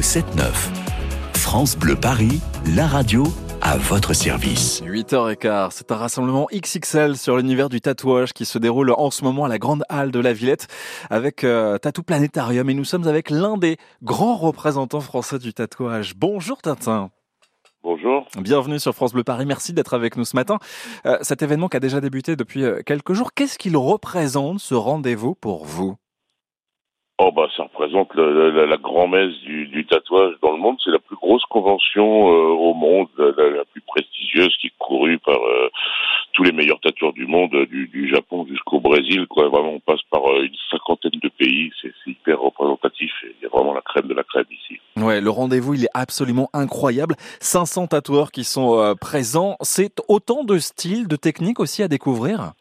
le 7-9. France Bleu Paris, la radio à votre service. 8h15, c'est un rassemblement XXL sur l'univers du tatouage qui se déroule en ce moment à la Grande Halle de la Villette avec euh, Tattoo Planétarium et nous sommes avec l'un des grands représentants français du tatouage. Bonjour Tintin. Bonjour. Bienvenue sur France Bleu Paris. Merci d'être avec nous ce matin. Euh, cet événement qui a déjà débuté depuis euh, quelques jours, qu'est-ce qu'il représente ce rendez-vous pour vous? Oh bah ça représente la, grand-messe du, tatouage dans le monde. C'est la plus grosse convention euh, au monde, la, plus prestigieuse qui est courue par euh, tous les meilleurs tatoueurs du monde, du, du Japon jusqu'au Brésil. Quoi. Vraiment, on passe par euh, une cinquantaine de pays. C'est hyper représentatif. Il y a vraiment la crème de la crème ici. Ouais, le rendez-vous il est absolument incroyable. 500 tatoueurs qui sont présents. C'est autant de styles, de techniques aussi à découvrir?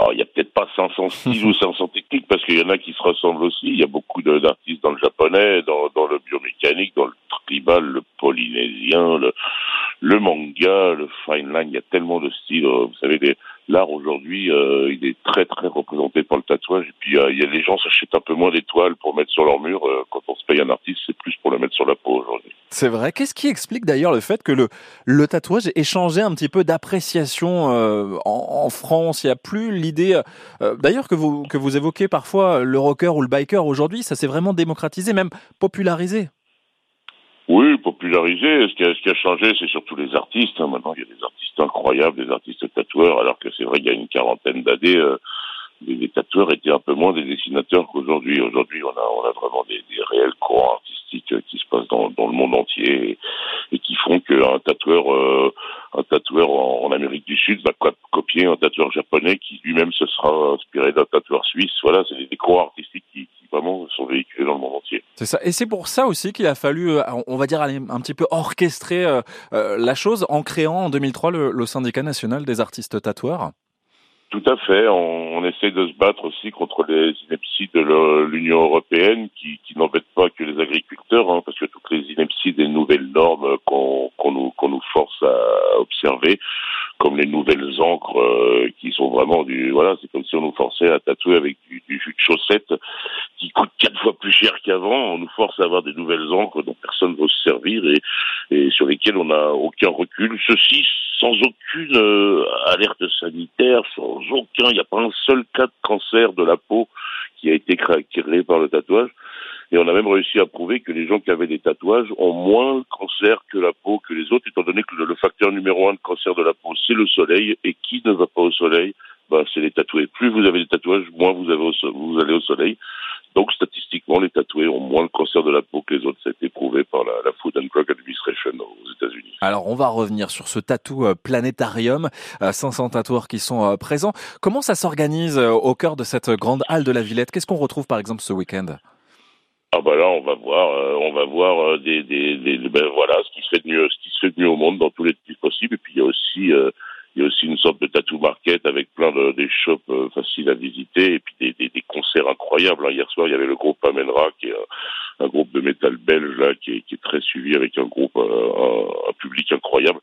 Alors, il y a peut-être pas 500 styles ou 500 techniques parce qu'il y en a qui se ressemblent aussi. Il y a beaucoup d'artistes dans le japonais, dans, dans, le biomécanique, dans le tribal, le polynésien, le le fine line. Il y a tellement de styles. Euh, vous savez, l'art aujourd'hui, euh, il est très très représenté par le tatouage. Et puis euh, il y a les gens s'achètent un peu moins d'étoiles pour mettre sur leur mur. quand on se paye un artiste, c'est plus pour le mettre sur la peau aujourd'hui. C'est vrai. Qu'est-ce qui explique d'ailleurs le fait que le, le tatouage ait changé un petit peu d'appréciation en, en, France? Il n'y a plus l'idée, d'ailleurs que vous que vous évoquez parfois le rocker ou le biker aujourd'hui, ça s'est vraiment démocratisé, même popularisé. Oui, popularisé. Ce qui a, ce qui a changé, c'est surtout les artistes. Hein. Maintenant, il y a des artistes incroyables, des artistes tatoueurs, alors que c'est vrai qu'il y a une quarantaine d'années, euh, les, tatoueurs étaient un peu moins des dessinateurs qu'aujourd'hui. Aujourd'hui, on a, on a vraiment des, des réels courants artistiques euh, qui se passent dans, dans le monde entier et, qui font qu'un tatoueur, euh, un tatoueur en, Amérique du Sud va copier un tatoueur japonais qui lui-même se sera inspiré d'un tatoueur suisse. Voilà, c'est des, des courants artistiques qui, vraiment sont véhiculés dans le monde entier. C'est ça. Et c'est pour ça aussi qu'il a fallu, euh, on va dire, un petit peu orchestrer euh, euh, la chose en créant en 2003 le, le syndicat national des artistes tatoueurs. Tout à fait. On, on, essaie de se battre aussi contre les inepties de l'Union européenne qui, qui n'embêtent pas que les agriculteurs, hein, parce que toutes les inepties des nouvelles normes qu'on nous, qu'on nous force à observer, comme les nouvelles encres euh, qui sont vraiment du voilà, c'est comme si on nous forçait à tatouer avec du, jus de chaussette qui coûte quatre fois plus cher qu'avant. On nous force à avoir des nouvelles encres dont personne ne veut se servir et, et sur lesquelles on n'a aucun recul. Ceci sans aucune euh, alerte sanitaire, sans aucun, il n'y a pas un seul cas de cancer de la peau qui a été créé par le tatouage. Et on a même réussi à prouver que les gens qui avaient des tatouages ont moins de cancer que la peau que les autres, étant donné que le, facteur numéro un de cancer de la peau, c'est le soleil. Et qui ne va pas au soleil? Bah, C'est les tatoués. Plus vous avez des tatouages, moins vous, avez allez au soleil. Donc statistiquement, les tatoués ont moins de cancer de la peau que les autres. Ça a été prouvé par la, la Food and Drug Administration aux États-Unis. Alors on va revenir sur ce tatou euh, planétarium, 500 euh, tatoueurs qui sont euh, présents. Comment ça s'organise au cœur de cette grande halle de la Villette? Qu'est-ce qu'on retrouve par exemple ce week-end? Ah bah là, on va voir, on va voir des, des, des ben voilà, ce qui se fait de mieux, ce qui se fait de mieux au monde dans tous les types possibles. Et puis il y a aussi il y a aussi une sorte de tattoo market avec plein de des shops euh, faciles à visiter et puis des, des, des concerts incroyables. Hein. Hier soir, il y avait le groupe Amenra, qui est un, groupe de métal belge là, qui est, qui est très suivi avec un groupe, euh, un, public incroyable.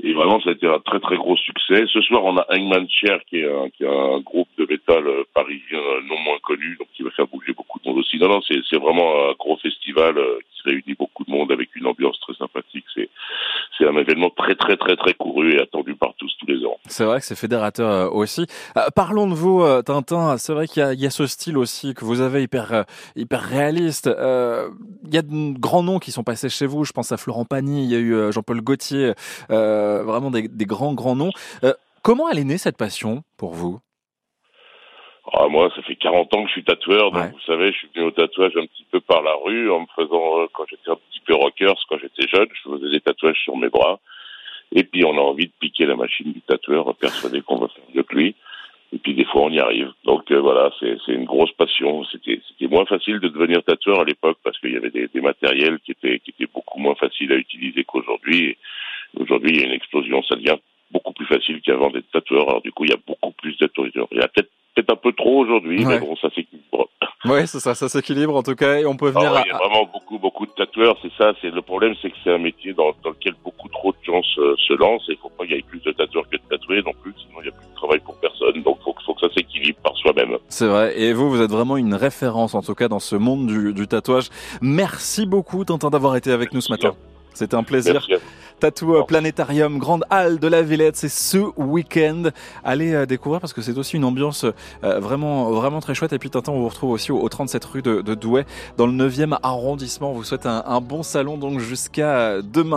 Et vraiment, ça a été un très très gros succès. Ce soir, on a Hangman Chair, qui est un, qui est un groupe métal euh, parisien non moins connu, donc qui va faire bouger beaucoup de monde aussi. Non, non, c'est vraiment un gros festival qui réunit beaucoup de monde avec une ambiance très sympathique. C'est un événement très très très très couru et attendu par tous tous les ans. C'est vrai que c'est fédérateur euh, aussi. Euh, parlons de vous, euh, Tintin. C'est vrai qu'il y, y a, ce style aussi que vous avez hyper hyper réaliste. il y a de grands noms qui sont passés chez vous. Je pense à Florent Pagny, il y a eu Jean-Paul Gaultier, vraiment des, des, grands grands noms. comment elle est née cette passion pour vous? Ah, moi, ça fait 40 ans que je suis tatoueur, donc vous savez, je suis venu au tatouage un petit peu par la rue, en me faisant, quand j'étais un petit peu rockers, quand j'étais jeune, je faisais des tatouages sur mes bras. Et puis, on a envie de piquer la machine du tatoueur, persuadé qu'on va faire mieux que lui. Et puis, des fois, on y arrive. Donc, euh, voilà, c'est une grosse passion. C'était moins facile de devenir tatoueur à l'époque parce qu'il y avait des, des, matériels qui étaient, qui étaient beaucoup moins faciles à utiliser qu'aujourd'hui. Aujourd'hui, il y a une explosion. Ça devient beaucoup plus facile qu'avant d'être tatoueur. Alors, du coup, il y a beaucoup plus de Il y a peut-être peut un peu trop aujourd'hui, mais bon, ça s'équilibre. Oui, c'est ça, ça s'équilibre en tout cas, et on peut venir. Ah il y a vraiment beaucoup, beaucoup de tatoueurs, c'est ça. C'est le problème, c'est que c'est un métier dans, dans, lequel beaucoup trop de gens se, se lancent. Et il faut pas qu'il y ait plus de tatoueurs que de tatoués non plus, sinon il n'y a plus de travail pour personne. Donc, faut, faut que ça s'équilibre équilibre par soi-même. C'est vrai. Et vous, vous êtes vraiment une référence, en tout cas, dans ce monde du, du tatouage. Merci beaucoup, Tintin, d'avoir été avec nous ce matin. C'était un plaisir. Merci à vous. Tatou euh, Planétarium, Grande Halle de la Villette, c'est ce week-end. Allez euh, découvrir parce que c'est aussi une ambiance euh, vraiment vraiment très chouette. Et puis Tintin, on vous retrouve aussi au, au 37 rue de, de Douai, dans le 9e arrondissement. On vous souhaite un, un bon salon donc jusqu'à demain.